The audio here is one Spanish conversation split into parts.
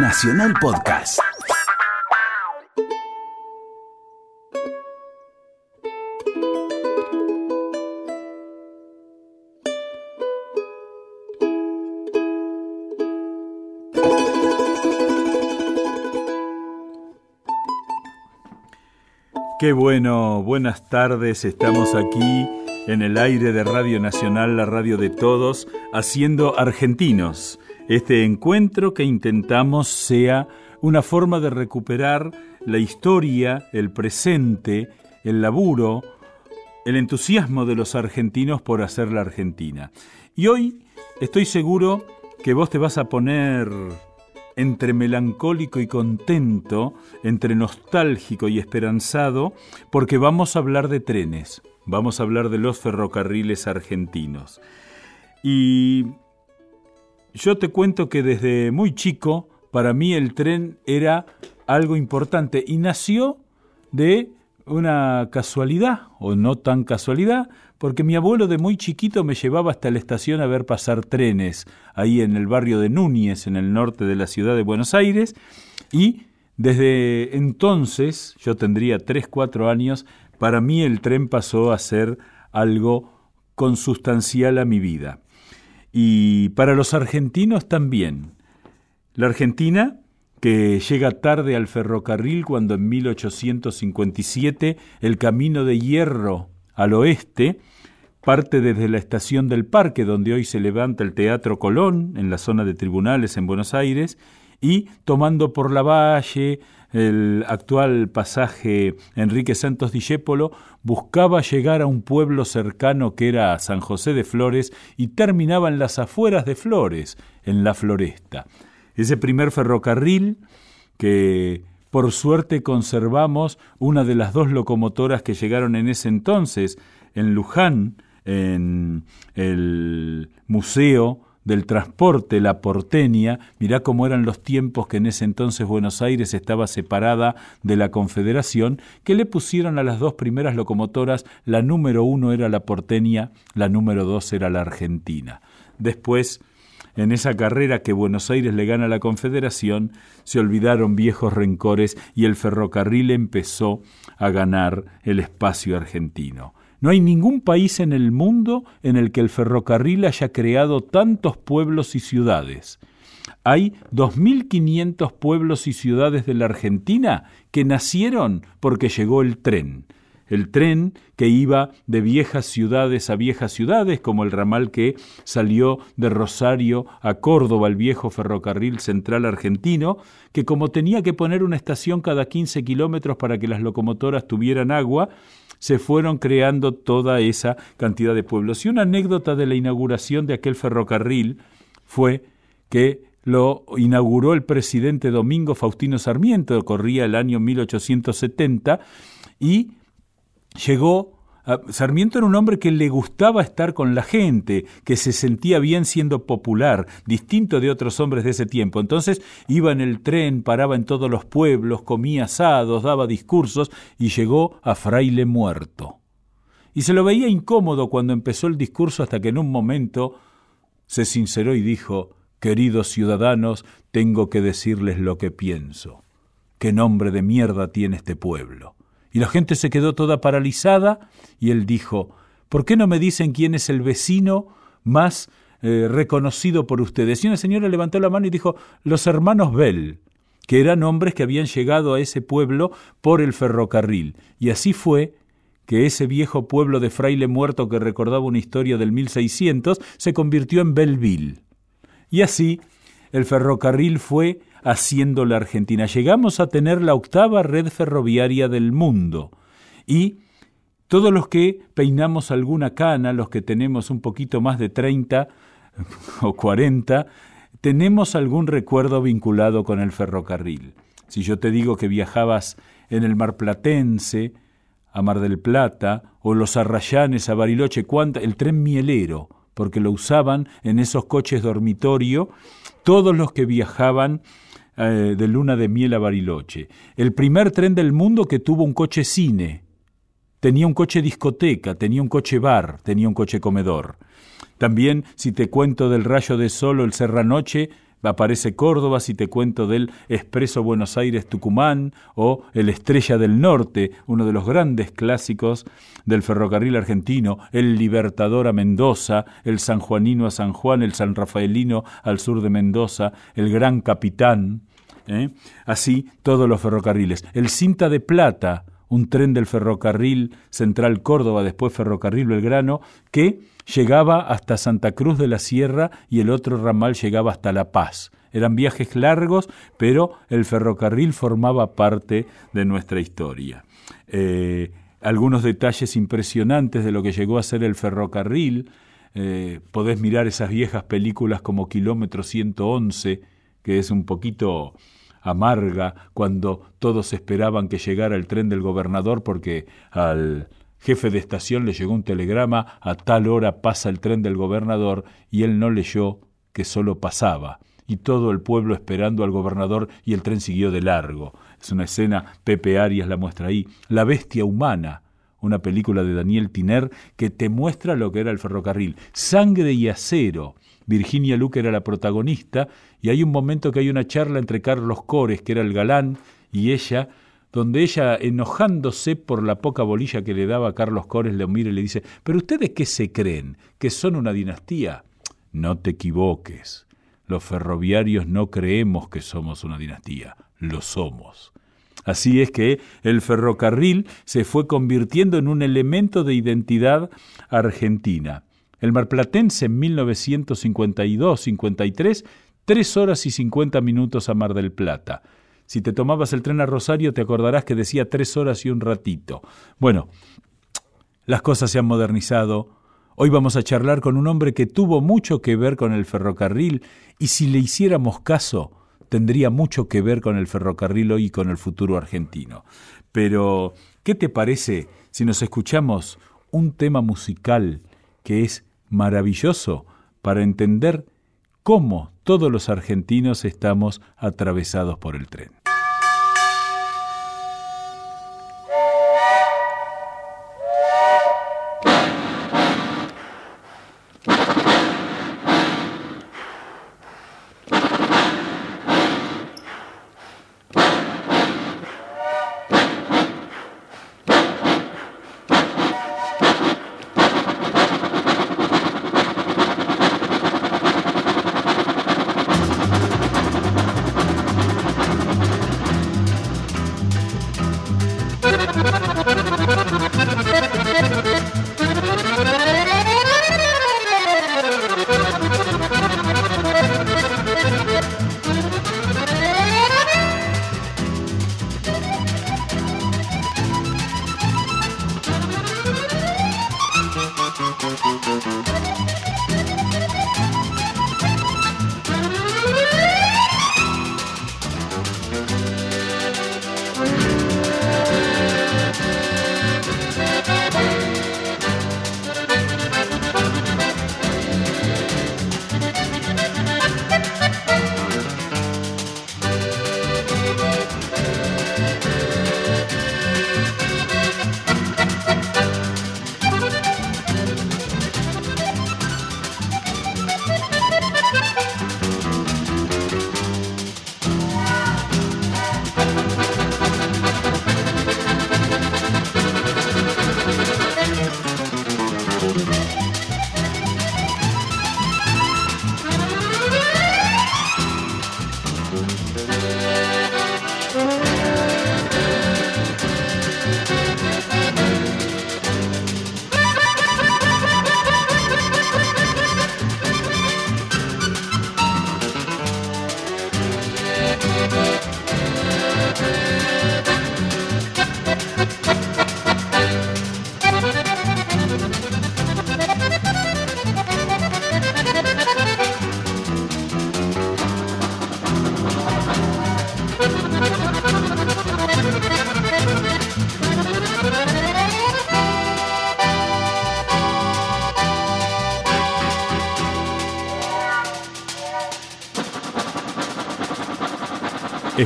Nacional Podcast. Qué bueno, buenas tardes, estamos aquí en el aire de Radio Nacional, la radio de todos, haciendo argentinos. Este encuentro que intentamos sea una forma de recuperar la historia, el presente, el laburo, el entusiasmo de los argentinos por hacer la Argentina. Y hoy estoy seguro que vos te vas a poner entre melancólico y contento, entre nostálgico y esperanzado, porque vamos a hablar de trenes, vamos a hablar de los ferrocarriles argentinos. Y yo te cuento que desde muy chico, para mí el tren era algo importante y nació de una casualidad, o no tan casualidad, porque mi abuelo de muy chiquito me llevaba hasta la estación a ver pasar trenes, ahí en el barrio de Núñez, en el norte de la ciudad de Buenos Aires, y desde entonces, yo tendría 3, 4 años, para mí el tren pasó a ser algo consustancial a mi vida. Y para los argentinos también. La Argentina que llega tarde al ferrocarril cuando en 1857 el camino de hierro al oeste parte desde la estación del Parque, donde hoy se levanta el Teatro Colón, en la zona de tribunales en Buenos Aires, y tomando por la valle el actual pasaje Enrique Santos Discépolo, buscaba llegar a un pueblo cercano que era San José de Flores y terminaba en las afueras de Flores, en la Floresta. Ese primer ferrocarril que por suerte conservamos una de las dos locomotoras que llegaron en ese entonces en Luján, en el Museo del Transporte, la Porteña, mirá cómo eran los tiempos que en ese entonces Buenos Aires estaba separada de la Confederación, que le pusieron a las dos primeras locomotoras, la número uno era la Porteña, la número dos era la Argentina. Después en esa carrera que Buenos Aires le gana a la Confederación, se olvidaron viejos rencores y el ferrocarril empezó a ganar el espacio argentino. No hay ningún país en el mundo en el que el ferrocarril haya creado tantos pueblos y ciudades. Hay 2.500 pueblos y ciudades de la Argentina que nacieron porque llegó el tren el tren que iba de viejas ciudades a viejas ciudades, como el ramal que salió de Rosario a Córdoba, el viejo ferrocarril central argentino, que como tenía que poner una estación cada 15 kilómetros para que las locomotoras tuvieran agua, se fueron creando toda esa cantidad de pueblos. Y una anécdota de la inauguración de aquel ferrocarril fue que lo inauguró el presidente Domingo Faustino Sarmiento, corría el año 1870, y llegó Sarmiento era un hombre que le gustaba estar con la gente, que se sentía bien siendo popular, distinto de otros hombres de ese tiempo. Entonces iba en el tren, paraba en todos los pueblos, comía asados, daba discursos y llegó a fraile muerto. Y se lo veía incómodo cuando empezó el discurso hasta que en un momento se sinceró y dijo, Queridos ciudadanos, tengo que decirles lo que pienso. ¿Qué nombre de mierda tiene este pueblo? Y la gente se quedó toda paralizada y él dijo, ¿por qué no me dicen quién es el vecino más eh, reconocido por ustedes? Y una señora levantó la mano y dijo, los hermanos Bell, que eran hombres que habían llegado a ese pueblo por el ferrocarril. Y así fue que ese viejo pueblo de fraile muerto que recordaba una historia del 1600 se convirtió en Belleville. Y así el ferrocarril fue haciendo la Argentina. Llegamos a tener la octava red ferroviaria del mundo y todos los que peinamos alguna cana, los que tenemos un poquito más de 30 o 40, tenemos algún recuerdo vinculado con el ferrocarril. Si yo te digo que viajabas en el mar platense, a Mar del Plata, o los Arrayanes a Bariloche, el tren mielero, porque lo usaban en esos coches dormitorio todos los que viajaban eh, de luna de miel a Bariloche. El primer tren del mundo que tuvo un coche cine. Tenía un coche discoteca, tenía un coche bar, tenía un coche comedor. También, si te cuento del rayo de sol o el serranoche, aparece Córdoba si te cuento del Expreso Buenos Aires-Tucumán o el Estrella del Norte, uno de los grandes clásicos del ferrocarril argentino, el Libertador a Mendoza, el San Juanino a San Juan, el San Rafaelino al sur de Mendoza, el Gran Capitán, ¿eh? así todos los ferrocarriles. El Cinta de Plata, un tren del ferrocarril Central Córdoba, después ferrocarril Belgrano, que llegaba hasta Santa Cruz de la Sierra y el otro ramal llegaba hasta La Paz. Eran viajes largos, pero el ferrocarril formaba parte de nuestra historia. Eh, algunos detalles impresionantes de lo que llegó a ser el ferrocarril. Eh, podés mirar esas viejas películas como Kilómetro 111, que es un poquito amarga cuando todos esperaban que llegara el tren del gobernador porque al jefe de estación le llegó un telegrama a tal hora pasa el tren del gobernador y él no leyó que solo pasaba y todo el pueblo esperando al gobernador y el tren siguió de largo. Es una escena, Pepe Arias la muestra ahí. La bestia humana, una película de Daniel Tiner que te muestra lo que era el ferrocarril. Sangre y acero, Virginia Luque era la protagonista, y hay un momento que hay una charla entre Carlos Cores, que era el galán, y ella, donde ella, enojándose por la poca bolilla que le daba a Carlos Cores, le mira y le dice, ¿pero ustedes qué se creen? ¿Que son una dinastía? No te equivoques. Los ferroviarios no creemos que somos una dinastía, lo somos. Así es que el ferrocarril se fue convirtiendo en un elemento de identidad argentina. El marplatense en 1952-53, tres horas y cincuenta minutos a Mar del Plata. Si te tomabas el tren a Rosario te acordarás que decía tres horas y un ratito. Bueno, las cosas se han modernizado. Hoy vamos a charlar con un hombre que tuvo mucho que ver con el ferrocarril y si le hiciéramos caso, tendría mucho que ver con el ferrocarril hoy y con el futuro argentino. Pero, ¿qué te parece si nos escuchamos un tema musical que es maravilloso para entender cómo todos los argentinos estamos atravesados por el tren.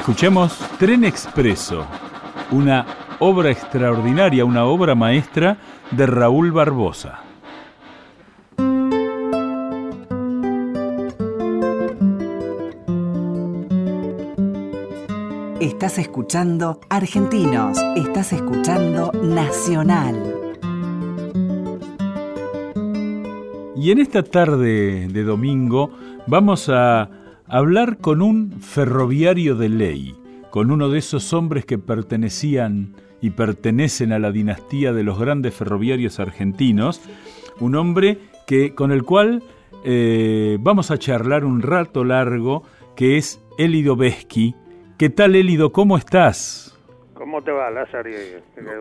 Escuchemos Tren Expreso, una obra extraordinaria, una obra maestra de Raúl Barbosa. Estás escuchando Argentinos. Estás escuchando Nacional. Y en esta tarde de domingo vamos a hablar con un ferroviario de ley, con uno de esos hombres que pertenecían y pertenecen a la dinastía de los grandes ferroviarios argentinos, un hombre que, con el cual eh, vamos a charlar un rato largo, que es Elido Beschi, ¿Qué tal, Elido? ¿Cómo estás? ¿Cómo te va, Lázaro?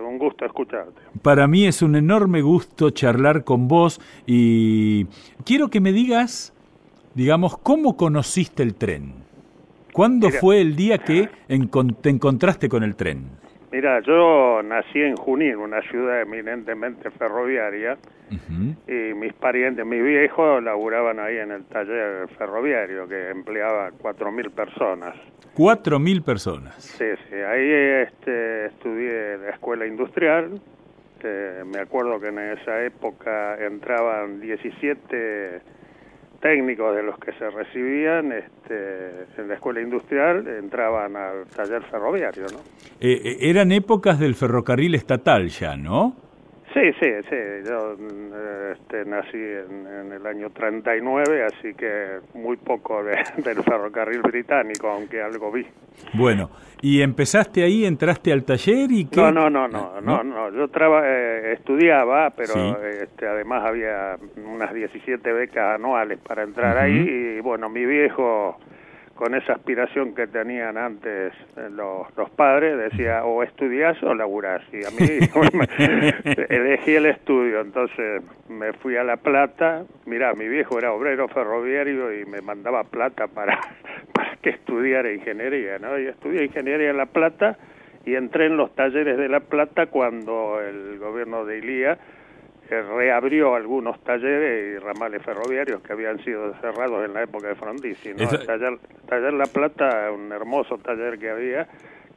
Un gusto escucharte. Para mí es un enorme gusto charlar con vos y quiero que me digas, digamos, cómo conociste el tren. ¿Cuándo fue el día que te encontraste con el tren? Mira, yo nací en Junín, una ciudad eminentemente ferroviaria, y mis parientes, mis viejos, laburaban ahí en el taller ferroviario que empleaba 4.000 personas. ¿4.000 personas? Sí, sí, ahí este, estudié la escuela industrial, me acuerdo que en esa época entraban 17 técnicos de los que se recibían este, en la escuela industrial entraban al taller ferroviario, ¿no? Eh, eh, eran épocas del ferrocarril estatal ya, ¿no? Sí, sí, sí. Yo este, nací en, el año 39, así que muy poco del ferrocarril británico, aunque algo vi. Bueno, ¿y empezaste ahí, entraste al taller y qué? No, no, no, no, no, no. Yo traba, eh, estudiaba, pero este, además había unas 17 becas anuales para entrar ahí y bueno, mi viejo con esa aspiración que tenían antes eh, los, los padres, decía o estudias o laburás. Y a mí elegí el estudio, entonces me fui a La Plata. Mira, mi viejo era obrero ferroviario y me mandaba plata para que estudiara ingeniería, ¿no? Y estudié ingeniería en La Plata y entré en los talleres de La Plata cuando el gobierno de Ilía reabrió algunos talleres y ramales ferroviarios que habían sido cerrados en la época de Frondizi. ¿no? El taller, La Plata, un hermoso taller que había,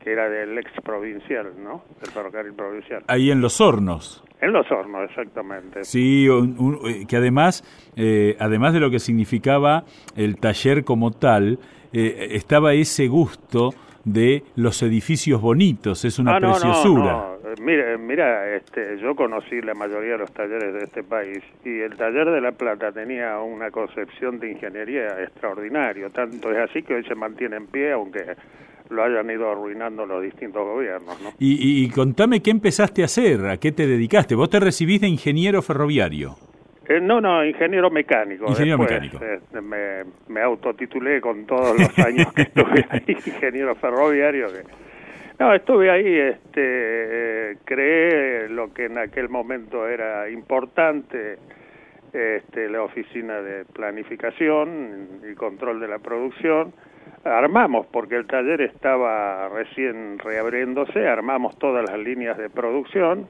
que era del ex provincial, ¿no? Del ferrocarril provincial. Ahí en Los Hornos. En Los Hornos, exactamente. Sí, eh, que además, eh, además de lo que significaba el taller como tal, eh, estaba ese gusto de los edificios bonitos, es una ah, preciosura. Mira, mira este, yo conocí la mayoría de los talleres de este país y el taller de La Plata tenía una concepción de ingeniería extraordinario, tanto es así que hoy se mantiene en pie, aunque lo hayan ido arruinando los distintos gobiernos. ¿no? Y, y, contame qué empezaste a hacer, a qué te dedicaste. Vos te recibiste de ingeniero ferroviario. Eh, no, no, ingeniero mecánico. Ingeniero mecánico. Eh, me, me autotitulé con todos los años que estuve ahí, ingeniero ferroviario. Que, no, estuve ahí, este, creé lo que en aquel momento era importante, este, la oficina de planificación y control de la producción. Armamos, porque el taller estaba recién reabriéndose, armamos todas las líneas de producción,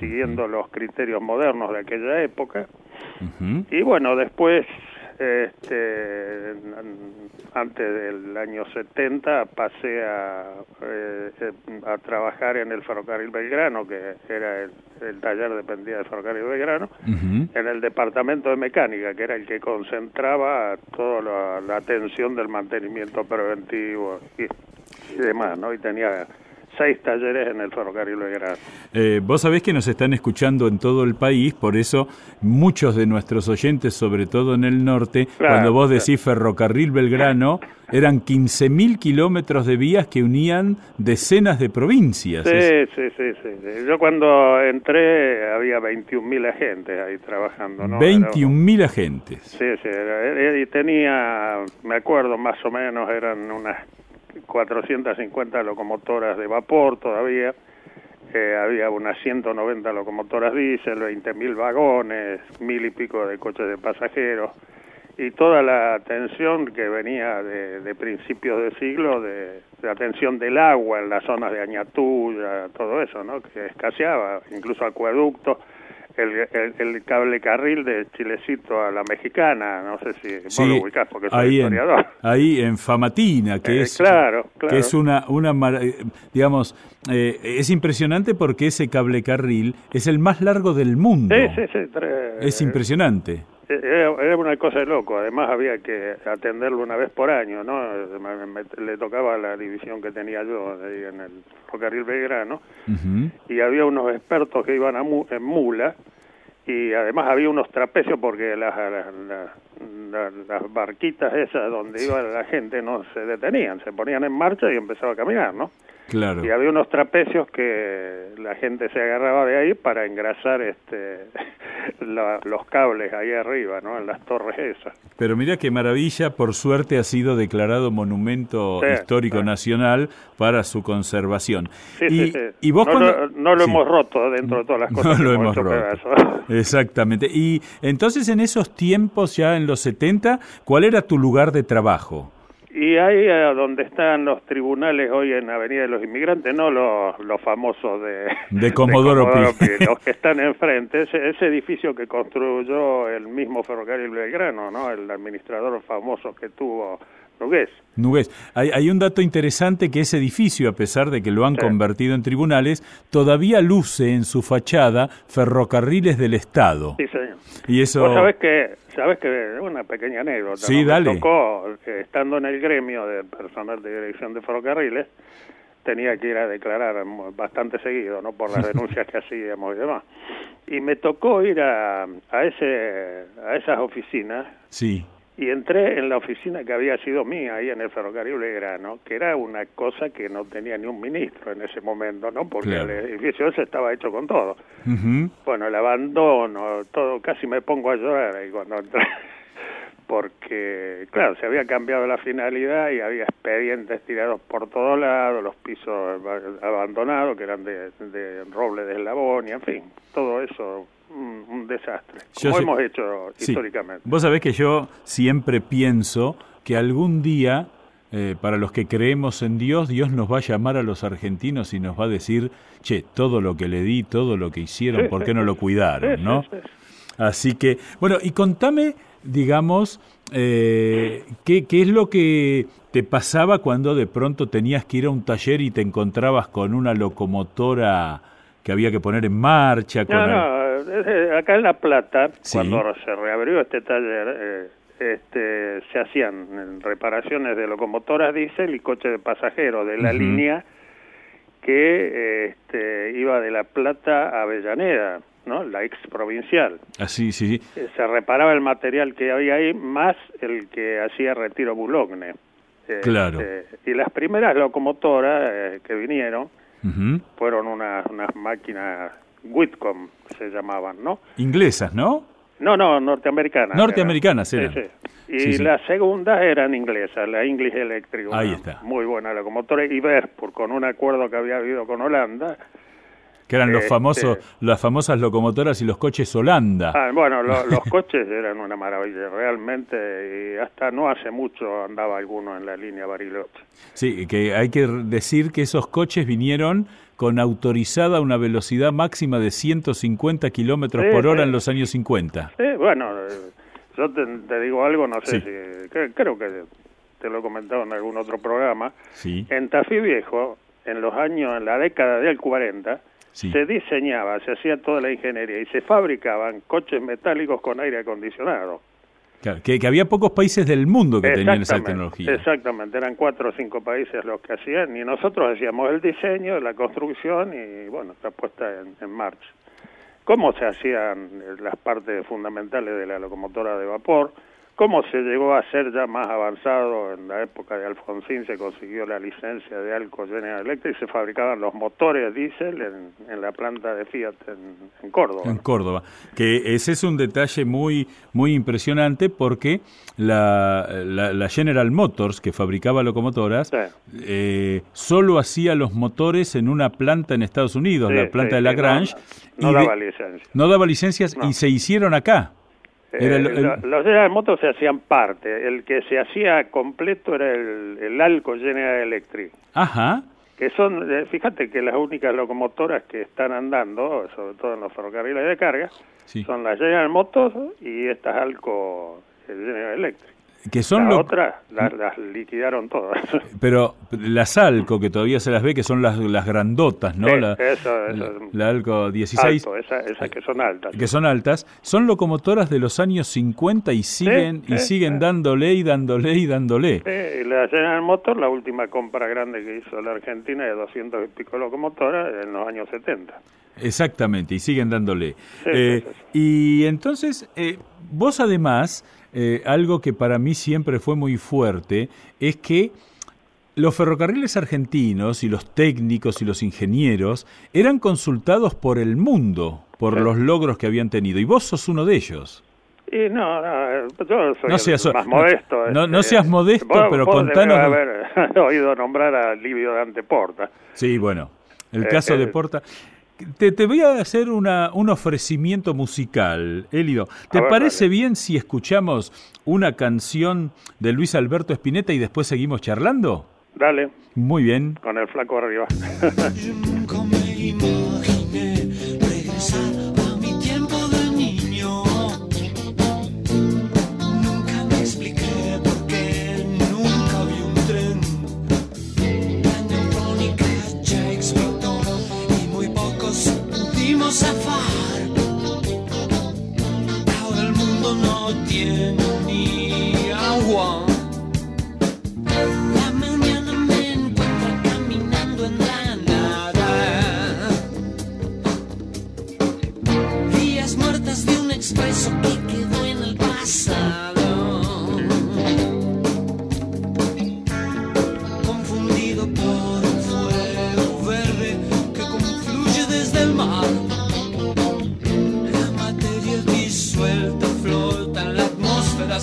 siguiendo los criterios modernos de aquella época. Y bueno, después este, antes del año 70 pasé a, eh, a trabajar en el ferrocarril Belgrano, que era el, taller dependía del ferrocarril Belgrano, en el departamento de mecánica, que era el que concentraba toda la, atención del mantenimiento preventivo y, y demás, ¿no? Y tenía seis talleres en el ferrocarril Belgrano. Eh, vos sabés que nos están escuchando en todo el país, por eso muchos de nuestros oyentes, sobre todo en el norte, cuando vos decís ferrocarril Belgrano, eran 15.000 kilómetros de vías que unían decenas de provincias. Sí, sí, sí, sí, Yo cuando entré había 21.000 agentes ahí trabajando. ¿no? 21.000 agentes. Sí, sí, y tenía, me acuerdo más o menos, eran unas 450 locomotoras de vapor todavía, eh, había unas 190 locomotoras diésel, 20.000 vagones, mil y pico de coches de pasajeros, y toda la atención que venía de, principios de siglo, de, de, atención del agua en las zonas de Añatuya, todo eso, ¿no? que escaseaba, incluso acueductos el, el, cable carril de Chilecito a la mexicana, no sé si vos lo ubicás porque soy ahí historiador. En, ahí en Famatina, que eh, es claro, que es una una eh, digamos eh, es impresionante porque ese cable carril es el más largo del mundo. Sí, sí, sí. es impresionante. Eh, era, una cosa de loco, además había que atenderlo una vez por año, ¿no? le tocaba la división que tenía yo ahí en el ferrocarril Belgrano, y había unos expertos que iban a en mula, y además había unos trapecios porque las, las, barquitas esas donde iba la gente no se detenían, se ponían en marcha y empezaba a caminar, ¿no? Claro. Y había unos trapecios que la gente se agarraba de ahí para engrasar este los cables ahí arriba, ¿no? En las torres esas. Pero mira qué maravilla, por suerte ha sido declarado monumento histórico nacional para su conservación. Sí, y, sí, y vos no, lo, hemos roto dentro de todas las cosas. No lo hemos roto. Exactamente. Y entonces en esos tiempos, ya en los 70, ¿cuál era tu lugar de trabajo? Y ahí donde están los tribunales hoy en Avenida de los Inmigrantes, no los, los famosos de, de Comodoro, Pi, los que están enfrente, ese, ese, edificio que construyó el mismo ferrocarril Belgrano, ¿no? el administrador famoso que tuvo Nugués. Nugués. Hay, hay, un dato interesante que ese edificio, a pesar de que lo han convertido en tribunales, todavía luce en su fachada ferrocarriles del Estado. Sí, señor. Y eso... ¿Vos sabés que, sabés que una pequeña anécdota. Sí, dale. Me tocó, eh, estando en el gremio de personal de dirección de ferrocarriles, tenía que ir a declarar bastante seguido, ¿no? Por las denuncias que hacíamos y demás. Y me tocó ir a, a, ese, a esas oficinas. Sí y entré en la oficina que había sido mía ahí en el ferrocarril Belgrano, que era una cosa que no tenía ni un ministro en ese momento, ¿no? Porque el edificio ese estaba hecho con todo. Bueno, el abandono, todo, casi me pongo a llorar ahí cuando entré. Porque, claro, se había cambiado la finalidad y había expedientes tirados por todos lados, los pisos abandonados que eran de, de roble de eslabón y, en fin, todo eso un, desastre, como hemos hecho históricamente. Vos sabés que yo siempre pienso que algún día, eh, para los que creemos en Dios, Dios nos va a llamar a los argentinos y nos va a decir, che, todo lo que le di, todo lo que hicieron, ¿por qué no lo cuidaron? ¿no? Así que, bueno, y contame, digamos, eh, ¿qué, ¿qué es lo que te pasaba cuando de pronto tenías que ir a un taller y te encontrabas con una locomotora que había que poner en marcha? Con acá en La Plata, cuando se reabrió este taller, eh, este, se hacían reparaciones de locomotoras diésel y coches de pasajeros de la línea que este, iba de La Plata a Avellaneda, ¿no? la ex provincial. Así, sí, sí. Eh, se reparaba el material que había ahí más el que hacía retiro Bulogne. Claro. Este, y las primeras locomotoras eh, que vinieron fueron unas, unas máquinas Whitcomb se llamaban, ¿no? Inglesas, ¿no? No, no, norteamericanas. Norteamericanas eran. Sí, sí. Y las segundas eran inglesas, la English Electric. Ahí está. Muy buena locomotora. Y Verspur, con un acuerdo que había habido con Holanda. Que eran los este, famosos, las famosas locomotoras y los coches Holanda. Ah, bueno, los coches eran una maravilla, realmente. Y hasta no hace mucho andaba alguno en la línea Bariloche. Sí, que hay que decir que esos coches vinieron con autorizada una velocidad máxima de 150 kilómetros por hora en los años 50. Sí, bueno, eh, yo te, digo algo, no sé si. creo que te lo he comentado en algún otro programa. Sí. En Tafí Viejo, en los años, en la década del 40, se diseñaba, se hacía toda la ingeniería y se fabricaban coches metálicos con aire acondicionado que, había pocos países del mundo que tenían esa tecnología. Exactamente, eran cuatro o cinco países los que hacían y nosotros hacíamos el diseño, la construcción y, bueno, la puesta en marcha. ¿Cómo se hacían las partes fundamentales de la locomotora de vapor? ¿Cómo se llegó a ser ya más avanzado? En la época de Alfonsín se consiguió la licencia de Alco General Electric y se fabricaban los motores diésel en, la planta de Fiat en, Córdoba. En Córdoba. Que ese es un detalle muy, muy impresionante porque la, la, General Motors, que fabricaba locomotoras, eh, solo hacía los motores en una planta en Estados Unidos, la planta de Lagrange. No, no daba licencias. No daba licencias y se hicieron acá. Eh, los General Motors se hacían parte. El que se hacía completo era el, el Alco General Electric. Ajá. Que son, eh, fíjate que las únicas locomotoras que están andando, sobre todo en los ferrocarriles de carga, son las General Motors y estas Alco General Electric. Que son las otras las, las liquidaron todas. Pero las Alco, que todavía se las ve, que son las, las grandotas, ¿no? Sí, la, eso, eso. la- la Alco 16, Alto, esas esa que son altas. que son altas, son locomotoras de los años 50 y siguen, y sí, siguen sí. dándole y dándole y dándole. Sí, y la General Motors, la última compra grande que hizo la Argentina de 200 y pico locomotoras en los años 70. Exactamente, y siguen dándole. Sí, Eh. Y entonces, eh, vos además, eh, algo que para mí siempre fue muy fuerte, es que los ferrocarriles argentinos y los técnicos y los ingenieros eran consultados por el mundo por Sí. los logros que habían tenido, y vos sos uno de ellos. Y no, no, yo soy No seas- más modesto. no- no este, seas modesto, vos- pero vos contanos- haber oído nombrar a Livio Dante Porta. Sí, bueno, el Eh, caso de. Porta. Te, te voy a hacer una, un ofrecimiento musical, Elido. ¿Te ver, parece dale. bien si escuchamos una canción de Luis Alberto Spinetta y después seguimos charlando? Dale, Muy bien. con el flaco arriba. Zafar. Ahora el mundo no tiene ni agua. La mañana me encuentra caminando en la nada. Días muertas de un expreso que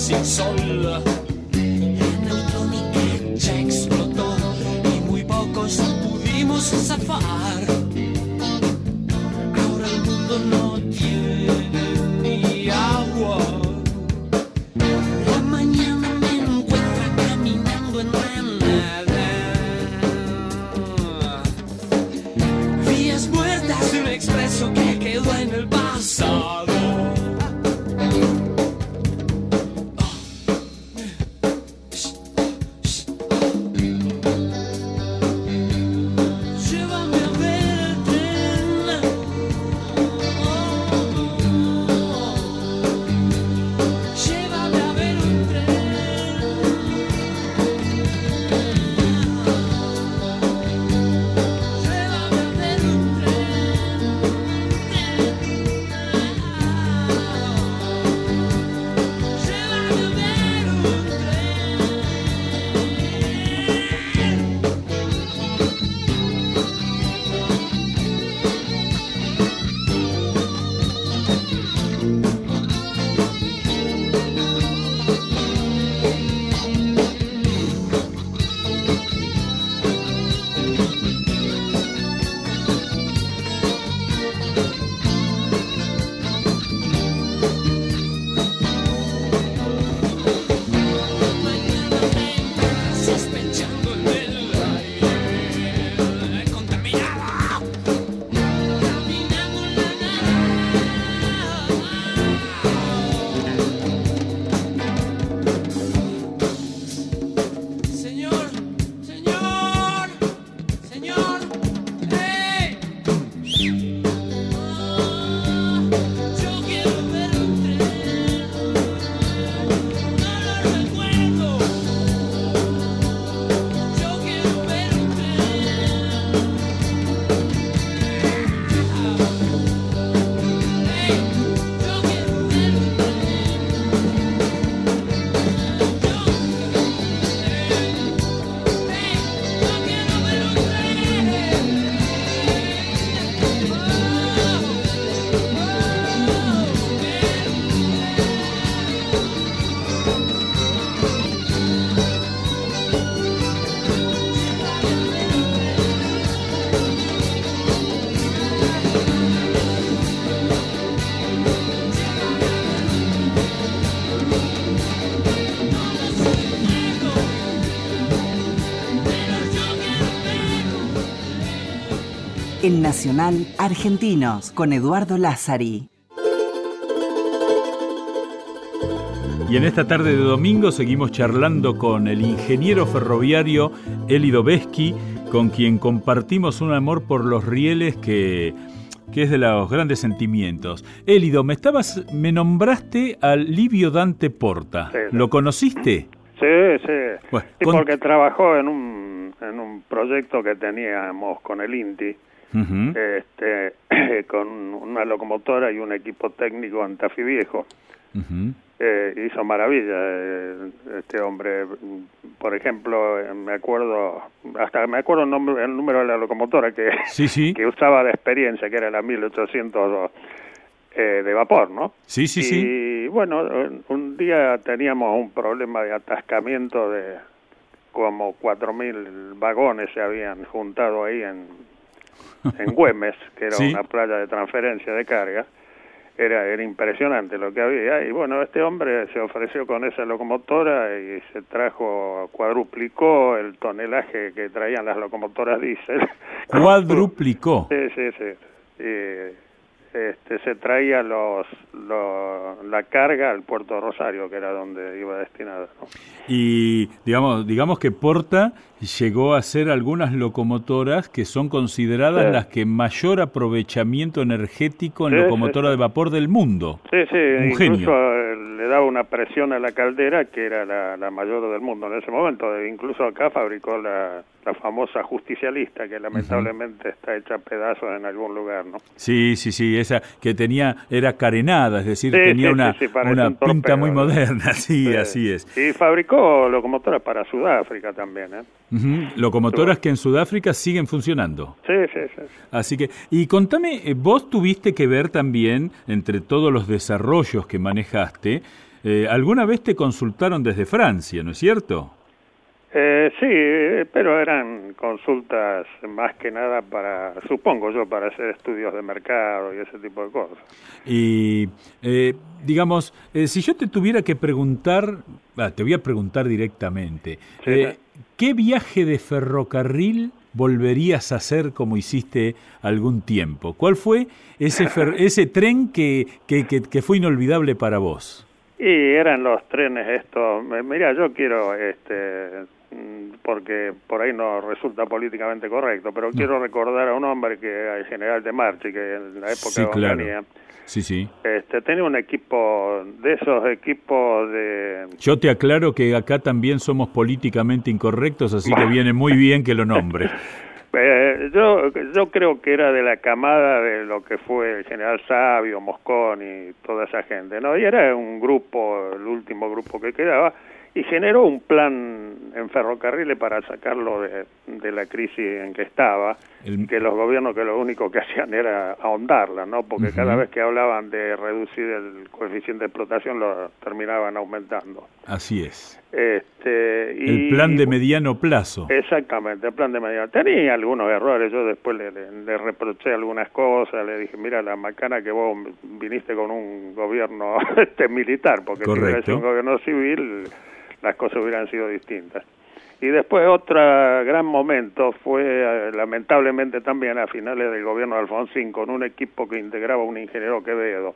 sin sol. La neutrónica ya explotó y muy pocos pudimos zafar. Ahora el mundo no tiene En Nacional Argentinos con Eduardo Lázari. Y en esta tarde de domingo seguimos charlando con el ingeniero ferroviario Elido Beschi, con quien compartimos un amor por los rieles que, que es de los grandes sentimientos. Elido, me estabas, me nombraste al Livio Dante Porta. Sí, sí. ¿Lo conociste? Sí, sí. Bueno, Sí, con- porque trabajó en un, en un proyecto que teníamos con el INTI, Este, con una locomotora y un equipo técnico en Tafí Viejo. Ujú. Eh, hizo maravilla eh, este hombre. Por ejemplo, eh, me acuerdo, hasta me acuerdo el, nombre, el número de la locomotora que, Sí, sí. que usaba de experiencia, que era la 1802 eh, de vapor, ¿no? Sí, sí, y sí. bueno, un- un día teníamos un problema de atascamiento de como 4.000 vagones se habían juntado ahí en, en Güemes, que era Sí. una playa de transferencia de carga. Era, era impresionante lo que había. Y bueno, este hombre se ofreció con esa locomotora y se trajo, cuadruplicó el tonelaje que traían las locomotoras diésel. Cuadruplicó. Sí, sí, sí. Y, este, se traía los, lo- la carga al puerto de Rosario, que era donde iba destinada. ¿no? Y digamos, digamos que Porta llegó a ser algunas locomotoras que son consideradas Sí. las que mayor aprovechamiento energético en Sí, locomotora sí. de vapor del mundo. Sí, sí, Un incluso genio. le daba una presión a la caldera que era la, la mayor del mundo en ese momento. Incluso acá fabricó la, la famosa justicialista, que lamentablemente está hecha a pedazos en algún lugar, ¿no? Sí, sí, sí, esa que tenía era carenada, es decir, tenía una, una un pinta muy moderna, sí, Sí. así es. Y fabricó locomotoras para Sudáfrica también, ¿eh? Locomotoras que en Sudáfrica siguen funcionando. Sí, sí, sí. sí. Así que, y contame, eh, vos tuviste que ver también, entre todos los desarrollos que manejaste, eh, alguna vez te consultaron desde Francia, ¿no es cierto? Eh, sí, eh, pero eran consultas más que nada para, supongo yo, para hacer estudios de mercado y ese tipo de cosas. Y, eh, digamos, eh, si yo te tuviera que preguntar, ah, te voy a preguntar directamente, Sí. ¿Qué viaje de ferrocarril volverías a hacer como hiciste algún tiempo? ¿Cuál fue ese, fer- ese tren que, que, que, que fue inolvidable para vos? Y eran los trenes estos, mira, yo quiero, este, mm, porque por ahí no resulta políticamente correcto, pero quiero recordar a un hombre que, al general de Marchi, que en la época Sí, de claro. Sí, sí. este, tenía un equipo, de esos equipos de, Yo te aclaro que acá también somos políticamente incorrectos, así que viene muy bien que lo nombre. Eh, yo, yo creo que era de la camada de lo que fue el general Sabio, Mosconi y toda esa gente, ¿no? Y era un grupo, el último grupo que quedaba, y generó un plan en ferrocarriles para sacarlo de, de la crisis en que estaba, El- que los gobiernos que lo único que hacían era ahondarla, ¿no? Porque cada vez que hablaban de reducir el coeficiente de explotación lo terminaban aumentando. Así es. Este, El plan de mediano plazo. Exactamente, el plan de mediano. Tenía algunos errores, yo después le, le- le reproché algunas cosas, le dije, mira, la macana que vos viniste con un gobierno este militar, porque si sido un gobierno civil, las cosas hubieran sido distintas. Y después otro gran momento fue, eh, lamentablemente también a finales del gobierno de Alfonsín, con un equipo que integraba un ingeniero Quevedo,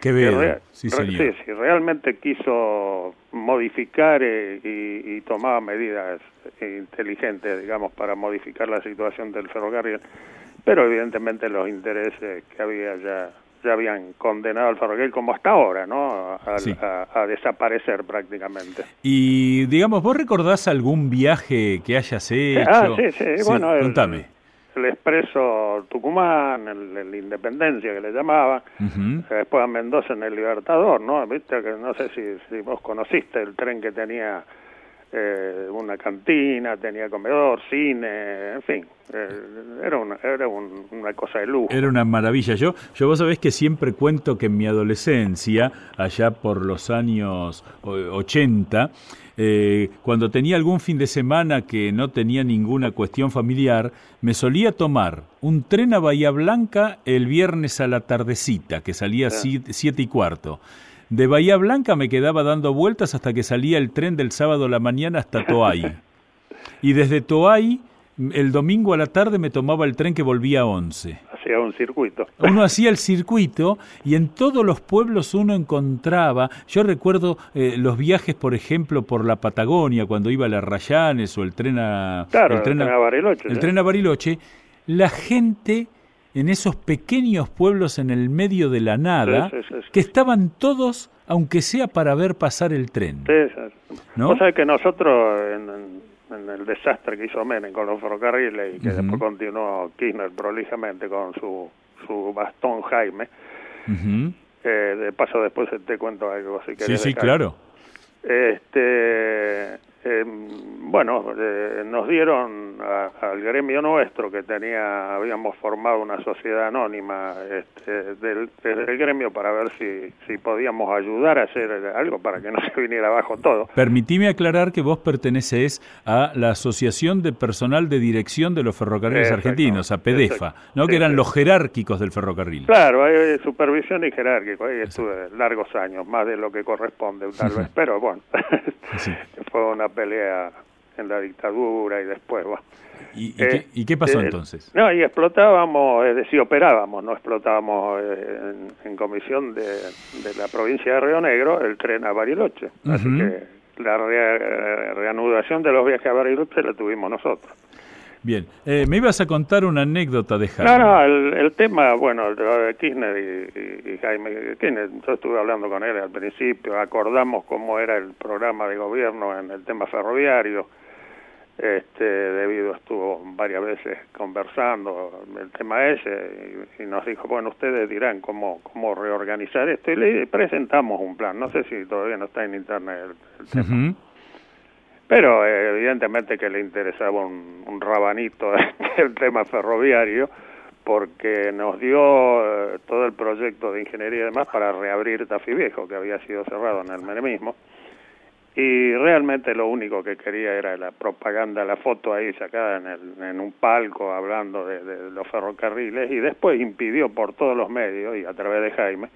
Qué que Sí, señor. sí, sí, realmente quiso modificar eh, y, y tomaba medidas inteligentes, digamos, para modificar la situación del ferrocarril, pero evidentemente los intereses que había ya ya habían condenado al ferrocarril como hasta ahora, ¿no? A, Sí. a- a desaparecer prácticamente. Y digamos, ¿vos recordás algún viaje que hayas hecho? Ah, sí, sí, bueno, el- contame. El expreso Tucumán, el, el Independencia que le llamaban, Ujú. después a Mendoza en el Libertador, ¿no? Viste que no sé si, si vos conociste el tren que tenía eh, una cantina, tenía comedor, cine, en fin, eh, era, una, era un- una cosa de lujo. Era una maravilla. Yo, yo vos sabés que siempre cuento que en mi adolescencia, allá por los años o- 80, eh, cuando tenía algún fin de semana que no tenía ninguna cuestión familiar, me solía tomar un tren a Bahía Blanca el viernes a la tardecita, que salía si- siete y cuarto. De Bahía Blanca me quedaba dando vueltas hasta que salía el tren del sábado a la mañana hasta Toay. Y desde Toay, el domingo a la tarde me tomaba el tren que volvía a 11. hacía un circuito. Uno hacía el circuito y en todos los pueblos uno encontraba, yo recuerdo eh, los viajes, por ejemplo, por la Patagonia, cuando iba a las Rayanes o el tren a, Claro, el tren el tren a Bariloche, el sí. tren a Bariloche, la gente en esos pequeños pueblos en el medio de la nada, Sí, sí, sí, sí. que estaban todos, aunque sea para ver pasar el tren. ¿No? Vos sabés que nosotros, en, en- el desastre que hizo Menem con los ferrocarriles y que después continuó Kirchner prolijamente con su, su bastón Jaime, eh, de paso después te cuento algo si Sí, sí, claro. Este, eh, bueno, eh, nos dieron a- al gremio nuestro que tenía, habíamos formado una sociedad anónima este, del, del gremio para ver si, si podíamos ayudar a hacer algo para que no se viniera abajo todo. Permitime aclarar que vos perteneces a la Asociación de Personal de Dirección de los Ferrocarriles Exacto, Argentinos, a PEDEFA. ¿no? que eran sí. los jerárquicos del ferrocarril. Claro, hay supervisión y jerárquico, ahí estuve largos años, más de lo que corresponde tal vez, pero bueno, Sí. fue una pelea en la dictadura y después, bueno. ¿Y, y qué, Eh, y qué pasó eh, entonces? No, y explotábamos, es decir, operábamos, no explotábamos eh, en, en comisión de, de la provincia de Río Negro el tren a Bariloche. Así que la rea- reanudación de los viajes a Bariloche la tuvimos nosotros. Bien, eh, me ibas a contar una anécdota de Jaime. No, no, el, el tema, bueno, de Kirchner y, y- y Jaime Kirchner, yo estuve hablando con él al principio, acordamos cómo era el programa de gobierno en el tema ferroviario, este, debido estuvo varias veces conversando el tema ese y, y nos dijo, bueno, ustedes dirán cómo, cómo reorganizar esto y le presentamos un plan, no sé si todavía no está en internet el, el tema. Pero eh, evidentemente que le interesaba un, un rabanito el tema ferroviario porque nos dio eh, todo el proyecto de ingeniería y demás para reabrir Tafí Viejo, que había sido cerrado en el menemismo. Y realmente lo único que quería era la propaganda, la foto ahí sacada en, el, en un palco hablando de, de los ferrocarriles y después impidió por todos los medios y a través de Jaime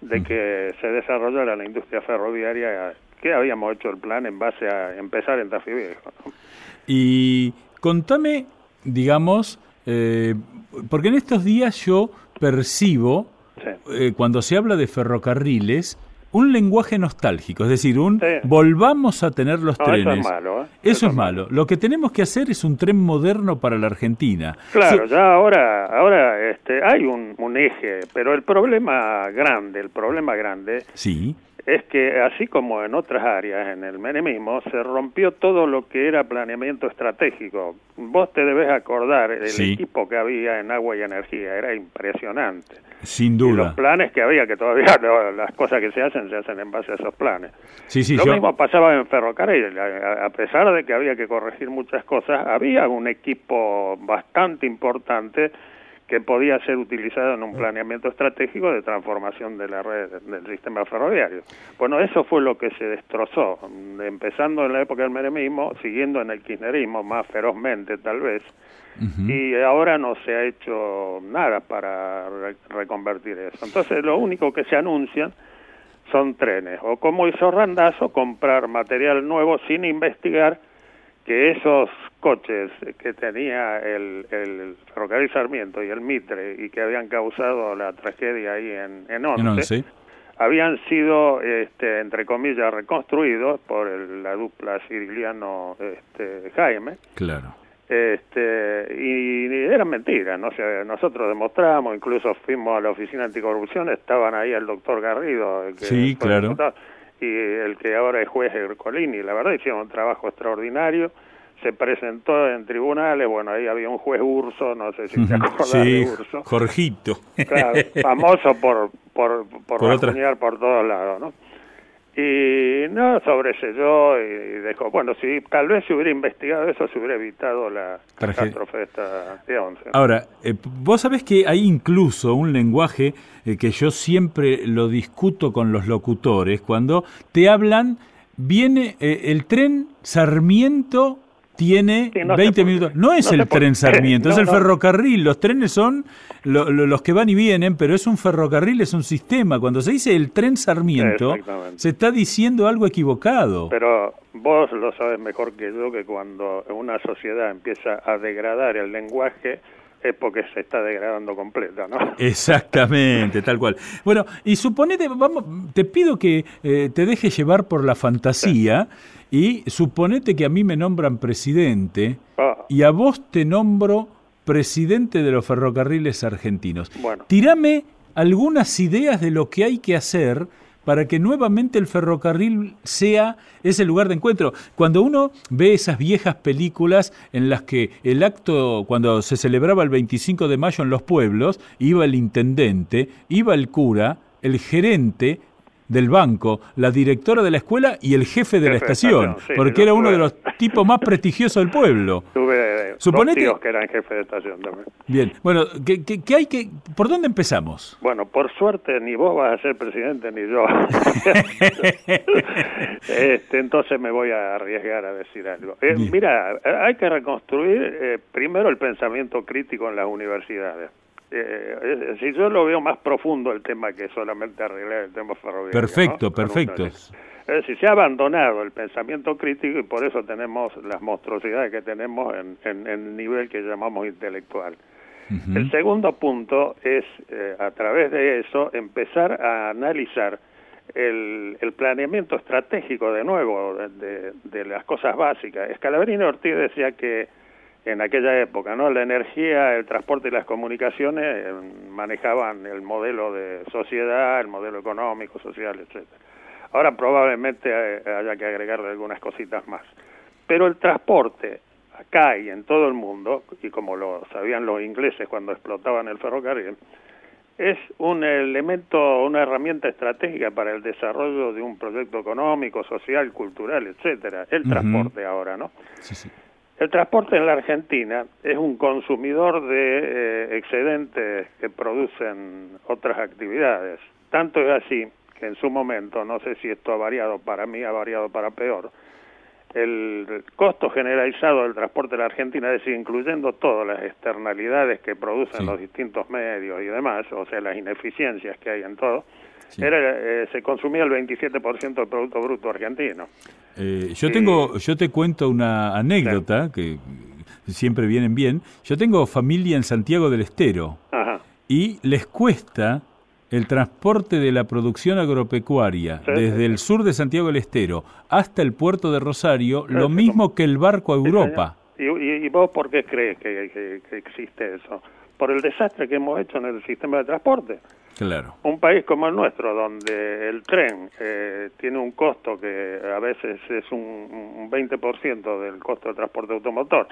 de que se desarrollara la industria ferroviaria que habíamos hecho el plan en base a empezar en Tafí Viejo. Y contame, digamos, eh, porque en estos días yo percibo, Sí. eh, cuando se habla de ferrocarriles, un lenguaje nostálgico, es decir, un Sí. volvamos a tener los No, eso es trenes. malo, ¿eh? Eso, Eso es malo. Lo que tenemos que hacer es un tren moderno para la Argentina. Claro, Sí, ya ahora, ahora este, hay un, un eje, pero el problema grande, el problema grande sí, es que así como en otras áreas, en el menemismo, se rompió todo lo que era planeamiento estratégico. Vos te debes acordar el Sí. equipo que había en agua y energía, era impresionante. sin Y duda. los planes que había, que todavía no, las cosas que se hacen se hacen en base a esos planes. Sí, sí, Lo yo- mismo pasaba en ferrocarril, a pesar de que había que corregir muchas cosas, había un equipo bastante importante que podía ser utilizado en un planeamiento estratégico de transformación de la red del sistema ferroviario. Bueno, eso fue lo que se destrozó, empezando en la época del menemismo, siguiendo en el kirchnerismo más ferozmente tal vez, y ahora no se ha hecho nada para re- reconvertir eso. Entonces, lo único que se anuncian son trenes, o como hizo Randazo, comprar material nuevo sin investigar que esos coches que tenía el, el ferrocarril Sarmiento y el Mitre y que habían causado la tragedia ahí en, en Once, En once. habían sido, este, entre comillas, reconstruidos por el- la dupla Ciriliano este, Jaime, Claro. este, y, y eran mentiras, ¿no? O sea, nosotros demostramos, incluso fuimos a la oficina anticorrupción, estaban ahí el doctor Garrido, el que Sí, claro. diputado, y el que ahora es juez Ercolini, la verdad hicieron un trabajo extraordinario, se presentó en tribunales, bueno, ahí había un juez Urso, no sé si te acordás Sí, de Urso, Jorgito. claro, famoso por, por, por, Por por todos lados, ¿no? Y no, sobreselló y dejó. Bueno, si tal vez se hubiera investigado eso, se hubiera evitado la catástrofe esta de once. Ahora, eh, vos sabés que hay incluso un lenguaje eh, que yo siempre lo discuto con los locutores, cuando te hablan, viene eh, el tren Sarmiento tiene Sí, no sé 20 por- minutos. No es no el tren. Sarmiento, es el ferrocarril. Los trenes son lo- lo- los que van y vienen, pero es un ferrocarril, es un sistema. Cuando se dice el tren Sarmiento, se está diciendo algo equivocado. Pero vos lo sabes mejor que yo que cuando una sociedad empieza a degradar el lenguaje, es porque se está degradando completa, ¿no? Exactamente, tal cual. Bueno, y suponete, vamos, te pido que eh, te dejes llevar por la fantasía y suponete que a mí me nombran presidente Ah. y a vos te nombro presidente de los ferrocarriles argentinos. Bueno. Tírame algunas ideas de lo que hay que hacer para que nuevamente el ferrocarril sea ese lugar de encuentro. Cuando uno ve esas viejas películas en las que el acto, cuando se celebraba el 25 de mayo en los pueblos, iba el intendente, iba el cura, el gerente del banco, la directora de la escuela y el jefe de la Jefe de estación, sí, porque era uno tuve- de los tipos más prestigiosos del pueblo. Tuve Suponete- dos tíos que eran jefes de estación también. Bien, bueno, ¿qué, qué- qué hay que, ¿por dónde empezamos? Bueno, por suerte ni vos vas a ser presidente ni yo. este, entonces me voy a arriesgar a decir algo. Eh, mira, hay que reconstruir eh, primero el pensamiento crítico en las universidades. Eh, es decir, yo lo veo más profundo el tema que solamente arreglar el tema ferroviario. Perfecto, ¿no? Perfecto. Es decir, se ha abandonado el pensamiento crítico y por eso tenemos las monstruosidades que tenemos en, en, en el nivel que llamamos intelectual. El segundo punto es, eh, a través de eso, empezar a analizar el, el planeamiento estratégico de nuevo de, de- de las cosas básicas. Escalabrino Ortiz decía que en aquella época, ¿no? La energía, el transporte y las comunicaciones eh, manejaban el modelo de sociedad, el modelo económico, social, etcétera. Ahora probablemente eh, haya que agregarle algunas cositas más. Pero el transporte acá y en todo el mundo, y como lo sabían los ingleses cuando explotaban el ferrocarril, es un elemento, una herramienta estratégica para el desarrollo de un proyecto económico, social, cultural, etcétera. El transporte ahora, ¿no? Sí, sí. El transporte en la Argentina es un consumidor de eh, excedentes que producen otras actividades. Tanto es así que en su momento, no sé si esto ha variado para mí, ha variado para peor, el costo generalizado del transporte en la Argentina, es decir, incluyendo todas las externalidades que producen Sí. los distintos medios y demás, o sea, las ineficiencias que hay en todo, Sí. era, eh, se consumía el 27% del Producto Bruto argentino. Eh, yo tengo, yo te cuento una anécdota que siempre vienen bien. Yo tengo familia en Santiago del Estero Ajá. y les cuesta el transporte de la producción agropecuaria Sí, desde sí, el sur de Santiago del Estero hasta el puerto de Rosario, lo mismo que el barco a Europa. ¿Y, y, y vos por qué crees que, que- que existe eso? Por el desastre que hemos hecho en el sistema de transporte. Un país como el nuestro, donde el tren eh, tiene un costo que a veces es un, un 20% del costo de transporte automotor,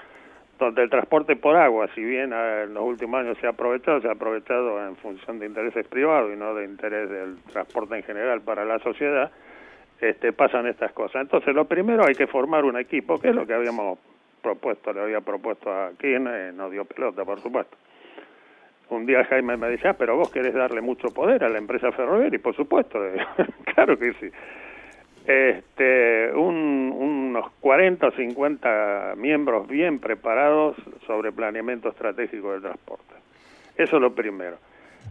donde el transporte por agua, si bien eh, en los últimos años se ha aprovechado, se ha aprovechado en función de intereses privados y no de interés del transporte en general para la sociedad, este, pasan estas cosas. Entonces, lo primero hay que formar un equipo, que es lo que habíamos propuesto, le había propuesto a Kirchner, no dio pelota, por supuesto. Un día Jaime me dice, ah, pero vos querés darle mucho poder a la empresa ferroviaria, y por supuesto, claro que sí. Este, un- unos 40 o 50 miembros bien preparados sobre planeamiento estratégico del transporte. Eso es lo primero.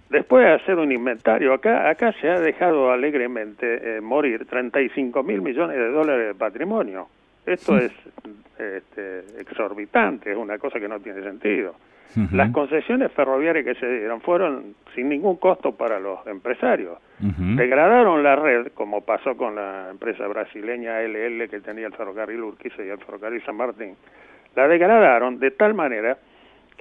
Después de hacer un inventario, acá, acá se ha dejado alegremente eh, morir 35 mil millones de dólares de patrimonio. Esto es este, exorbitante, es una cosa que no tiene sentido. Las concesiones ferroviarias que se dieron fueron sin ningún costo para los empresarios. Degradaron la red, como pasó con la empresa brasileña LL que tenía el ferrocarril Urquiza y el ferrocarril San Martín. La degradaron de tal manera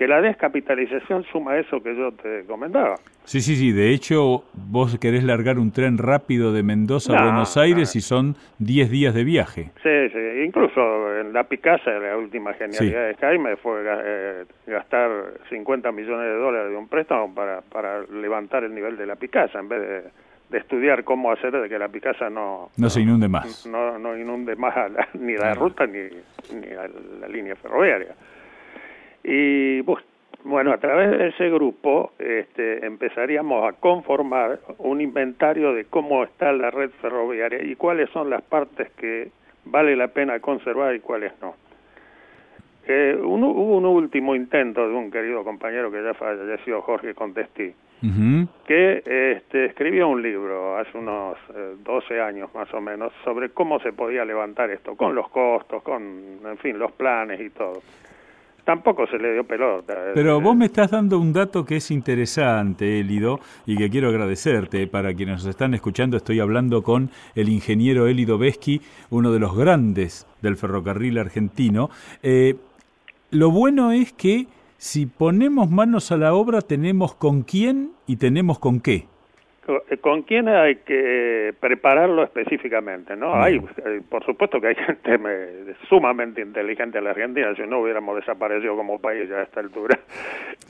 que la descapitalización suma eso que yo te comentaba. Sí, sí, sí. De hecho, vos querés largar un tren rápido de Mendoza a No, Buenos Aires no. y son 10 días de viaje. Sí, sí, incluso en la Picasa, la última genialidad de Jaime fue eh, gastar 50 millones de dólares de un préstamo para, para levantar el nivel de la Picasa, en vez de, de estudiar cómo hacer de que la Picasa no, No se inunde más. no, no inunde más a la- ni la ruta ni, ni a la línea ferroviaria. Y bu- bueno, a través de ese grupo este, empezaríamos a conformar un inventario de cómo está la red ferroviaria y cuáles son las partes que vale la pena conservar y cuáles no. Eh, un- hubo un último intento de un querido compañero que ya falleció, Jorge Contestí, que este, escribió un libro hace unos eh, 12 años más o menos sobre cómo se podía levantar esto, con los costos, con, en fin, los planes y todo. Tampoco se le dio pelota. Pero vos me estás dando un dato que es interesante, Élido, y que quiero agradecerte. Para quienes nos están escuchando, estoy hablando con el ingeniero Élido Veschi, uno de los grandes del ferrocarril argentino. Eh, lo bueno es que si ponemos manos a la obra, tenemos con quién y tenemos con qué. ¿Con quién hay que prepararlo específicamente? no Hay, eh, por supuesto que hay gente sumamente inteligente en la Argentina, si no hubiéramos desaparecido como país ya a esta altura.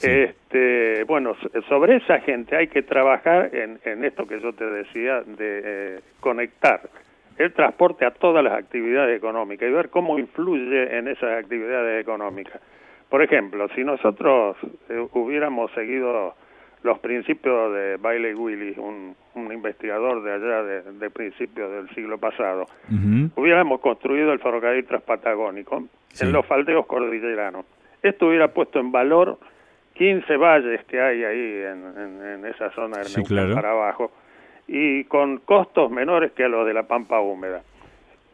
Este, bueno, sobre esa gente hay que trabajar en, en esto que yo te decía, de eh, conectar el transporte a todas las actividades económicas y ver cómo influye en esas actividades económicas. Por ejemplo, si nosotros eh, hubiéramos seguido los principios de Bailey Willis, un, investigador de allá de, principios del siglo pasado, hubiéramos construido el ferrocarril transpatagónico en los faldeos cordilleranos. Esto hubiera puesto en valor 15 valles que hay ahí en, esa zona de para abajo y con costos menores que los de la pampa húmeda.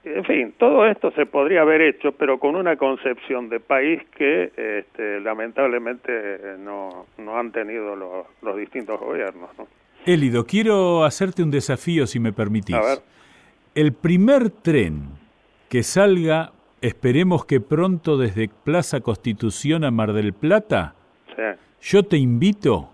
En fin, todo esto se podría haber hecho, pero con una concepción de país que este, lamentablemente eh, no, no, han tenido los, distintos gobiernos. ¿no? Élido, quiero hacerte un desafío, si me permitís. A ver. El primer tren que salga, esperemos que pronto desde Plaza Constitución a Mar del Plata, yo te invito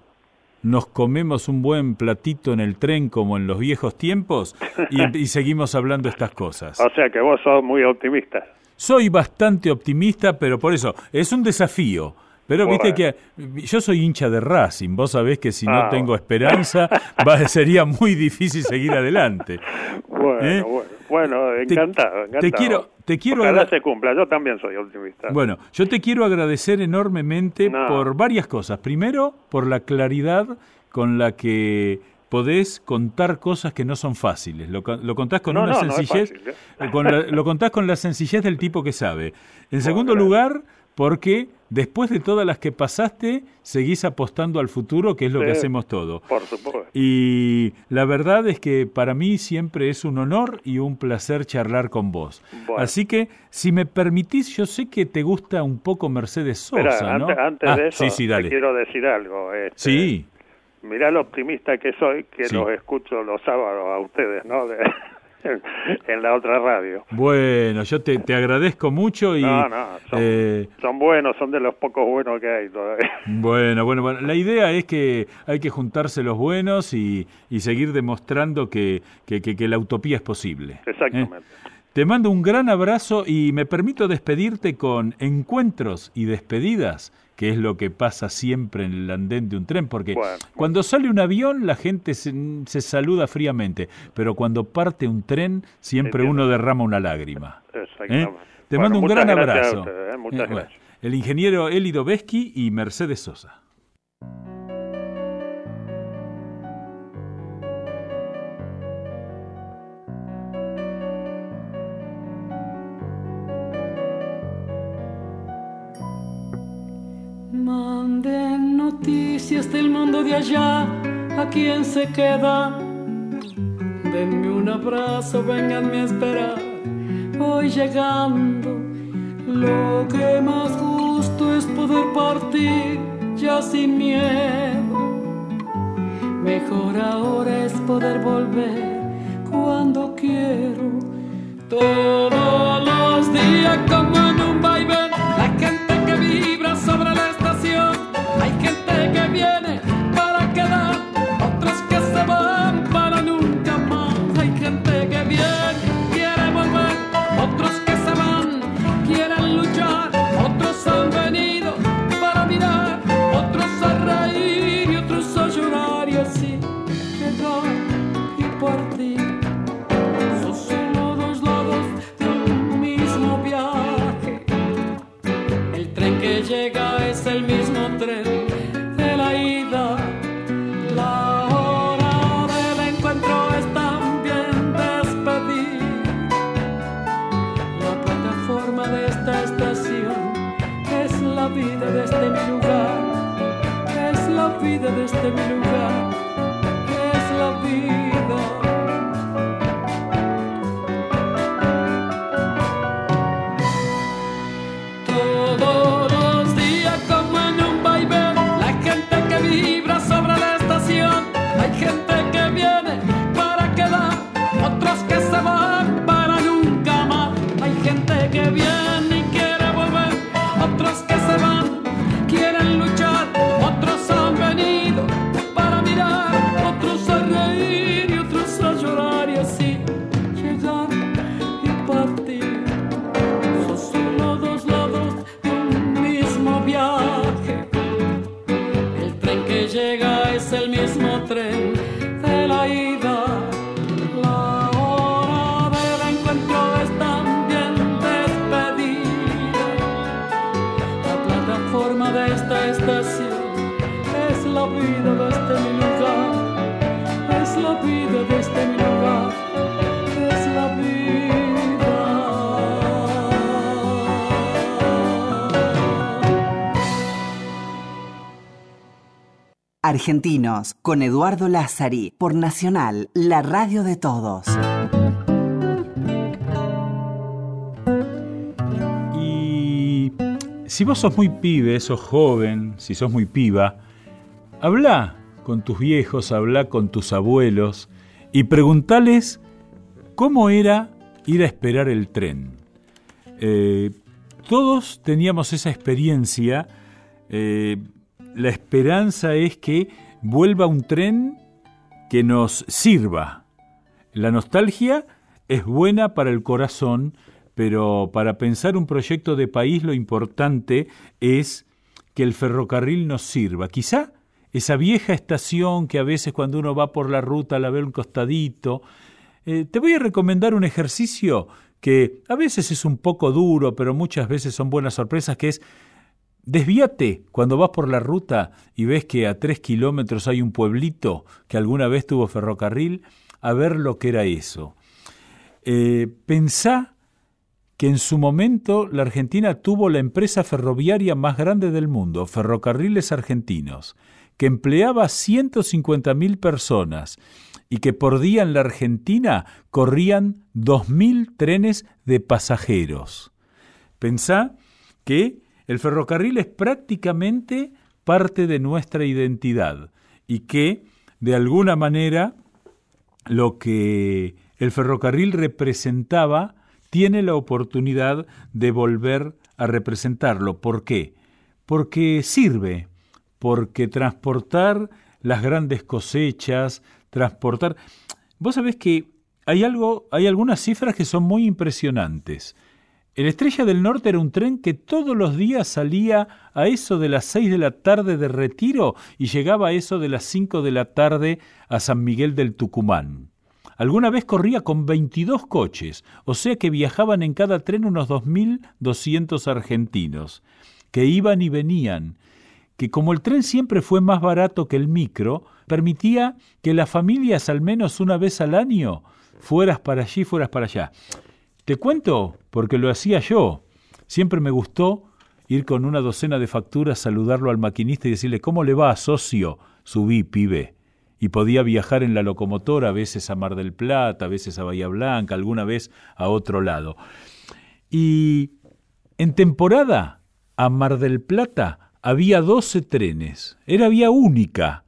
nos comemos un buen platito en el tren como en los viejos tiempos y, seguimos hablando estas cosas. O sea que vos sos muy optimista. Soy bastante optimista, pero por eso es un desafío. Pero viste que yo soy hincha de Racing, vos sabés que si no ah, tengo esperanza sería muy difícil seguir adelante. Bueno, ¿Eh? bueno, bueno, encantado, te, quiero, te quiero Ojalá se cumpla, yo también soy optimista. Bueno, yo te quiero agradecer enormemente por varias cosas. Primero, por la claridad con la que podés contar cosas que no son fáciles. Lo, contás con una sencillez, ¿eh? lo contás con la sencillez del tipo que sabe. En segundo lugar, porque después de todas las que pasaste, seguís apostando al futuro, que es lo que hacemos todos. Por supuesto. Y la verdad es que para mí siempre es un honor y un placer charlar con vos. Así que, si me permitís, yo sé que te gusta un poco Mercedes Sosa, ¿no? Antes, ah, de eso, te quiero decir algo. Este, sí. Mirá lo optimista que soy, que los escucho los sábados a ustedes, ¿no? en la otra radio. Bueno, yo te, agradezco mucho y... No, no, eh, son, buenos, son de los pocos buenos que hay todavía. Bueno, bueno, bueno, la idea es que hay que juntarse los buenos y, seguir demostrando que, que, la utopía es posible. ¿eh? Exactamente. Te mando un gran abrazo y me permito despedirte con encuentros y despedidas que es lo que pasa siempre en el andén de un tren, porque cuando sale un avión la gente se, saluda fríamente, pero cuando parte un tren siempre uno derrama una lágrima. ¿Eh? Te mando un gran abrazo. ¿eh? el ingeniero Elido Veschi y Mercedes Sosa. Manden noticias del mundo de allá, a quien se queda. Denme un abrazo, venganme a esperar. Voy llegando, lo que más justo es poder partir ya sin miedo. Mejor ahora es poder volver cuando quiero. Todos los días como en un vaivén, la gente que vibra sobre la que Argentinos, con Eduardo Lázari, por Nacional, la radio de todos. Y si vos sos muy pibe, sos joven, si sos muy piba, habla con tus viejos, habla con tus abuelos y preguntales cómo era ir a esperar el tren. Eh, todos teníamos esa experiencia. eh, la esperanza es que vuelva un tren que nos sirva. La nostalgia es buena para el corazón, pero para pensar un proyecto de país lo importante es que el ferrocarril nos sirva. Quizá esa vieja estación que a veces cuando uno va por la ruta la ve un costadito. Eh, te voy a recomendar un ejercicio que a veces es un poco duro, pero muchas veces son buenas sorpresas, que es Desvíate cuando vas por la ruta y ves que a tres kilómetros hay un pueblito que alguna vez tuvo ferrocarril, a ver lo que era eso. Eh, pensá que en su momento la Argentina tuvo la empresa ferroviaria más grande del mundo, Ferrocarriles Argentinos, que empleaba 150.000 personas y que por día en la Argentina corrían 2.000 trenes de pasajeros. Pensá que el ferrocarril es prácticamente parte de nuestra identidad y que, de alguna manera, lo que el ferrocarril representaba tiene la oportunidad de volver a representarlo. ¿Por qué? Porque sirve, porque transportar las grandes cosechas, transportar... Vos sabés que hay algo, hay algunas cifras que son muy impresionantes. El Estrella del Norte era un tren que todos los días salía a eso de las 6 de la tarde de retiro y llegaba a eso de las 5 de la tarde a San Miguel del Tucumán. Alguna vez corría con 22 coches, o sea que viajaban en cada tren unos 2.200 argentinos, que iban y venían, que como el tren siempre fue más barato que el micro, permitía que las familias al menos una vez al año fueras para allí, fueras para allá. Te cuento porque lo hacía yo. Siempre me gustó ir con una docena de facturas, saludarlo al maquinista y decirle, ¿cómo le va, socio? Subí, pibe. Y podía viajar en la locomotora, a veces a Mar del Plata, a veces a Bahía Blanca, alguna vez a otro lado. Y en temporada, a Mar del Plata había 12 trenes. Era vía única.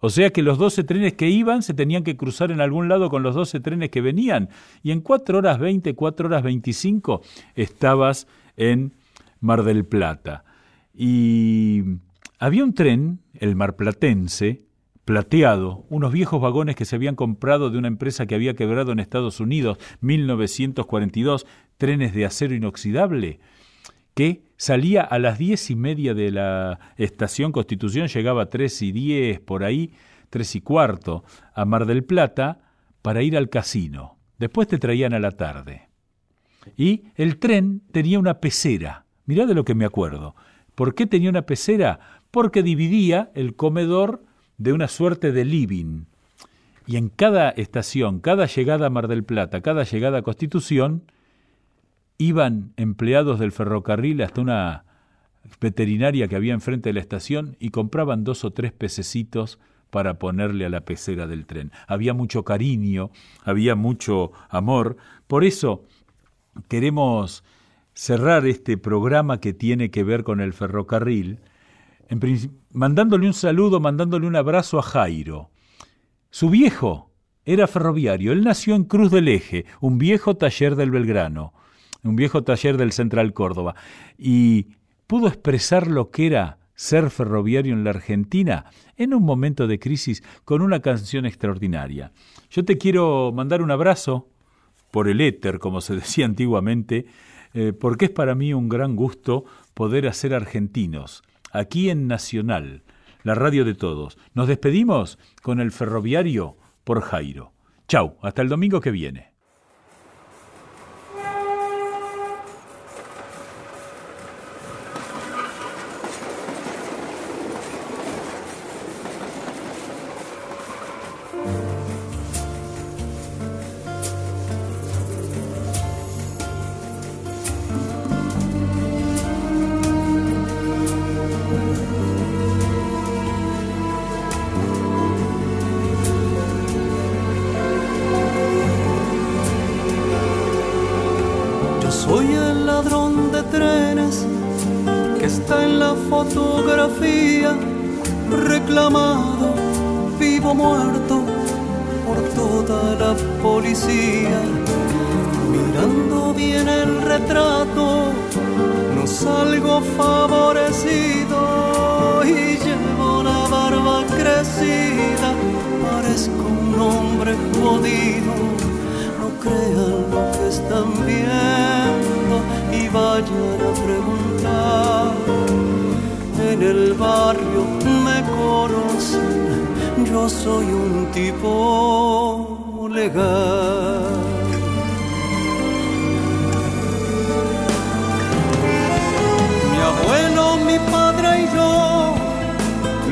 O sea que los 12 trenes que iban se tenían que cruzar en algún lado con los 12 trenes que venían. Y en 4 horas 20, 4 horas 25 estabas en Mar del Plata. Y había un tren, el marplatense, plateado, unos viejos vagones que se habían comprado de una empresa que había quebrado en Estados Unidos, 1942, trenes de acero inoxidable, que salía a las diez y media de la estación Constitución, llegaba a tres y diez, por ahí, tres y cuarto, a Mar del Plata, para ir al casino. Después te traían a la tarde. Y el tren tenía una pecera. Mirá de lo que me acuerdo. ¿Por qué tenía una pecera? Porque dividía el comedor de una suerte de living. Y en cada estación, cada llegada a Mar del Plata, cada llegada a Constitución, iban empleados del ferrocarril hasta una veterinaria que había enfrente de la estación y compraban dos o tres pececitos para ponerle a la pecera del tren. Había mucho cariño, había mucho amor. Por eso queremos cerrar este programa que tiene que ver con el ferrocarril, en mandándole un saludo, mandándole un abrazo a Jairo. Su viejo era ferroviario, él nació en Cruz del Eje, un viejo taller del Belgrano, un viejo taller del Central Córdoba, y pudo expresar lo que era ser ferroviario en la Argentina en un momento de crisis con una canción extraordinaria. Yo te quiero mandar un abrazo por el éter, como se decía antiguamente, eh, porque es para mí un gran gusto poder hacer argentinos, aquí en Nacional, la radio de todos. Nos despedimos con el ferroviario por Jairo. Chau, hasta el domingo que viene. fotografía, reclamado, vivo muerto por toda la policía. Mirando bien el retrato, no salgo favorecido y llevo la barba crecida, parezco un hombre jodido. No crean lo que están viendo y vayan a preguntar en el barrio me conocen, yo soy un tipo legal. Mi abuelo, mi padre y yo,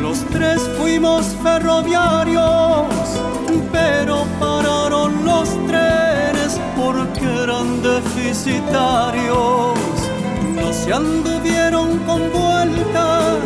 los tres fuimos ferroviarios, pero pararon los trenes porque eran deficitarios, no se anduvieron con buenos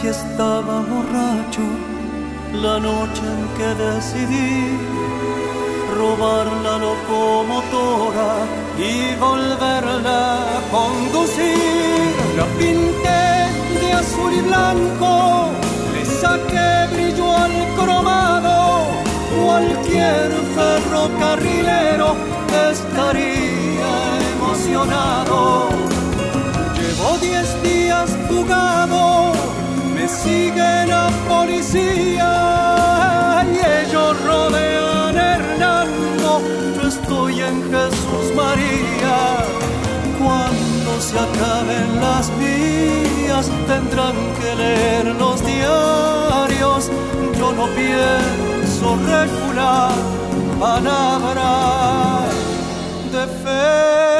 si estaba borracho la noche en que decidí robar la locomotora y volverla a conducir. La pinté de azul y blanco, le saqué brillo al cromado. Cualquier ferrocarrilero estaría emocionado. Llevo diez días jugado, me sigue la policía y ellos rodean Hernando. Yo estoy en Jesús María. Cuando se acaben las vías, tendrán que leer los diarios. Yo no pienso recular palabras de fe.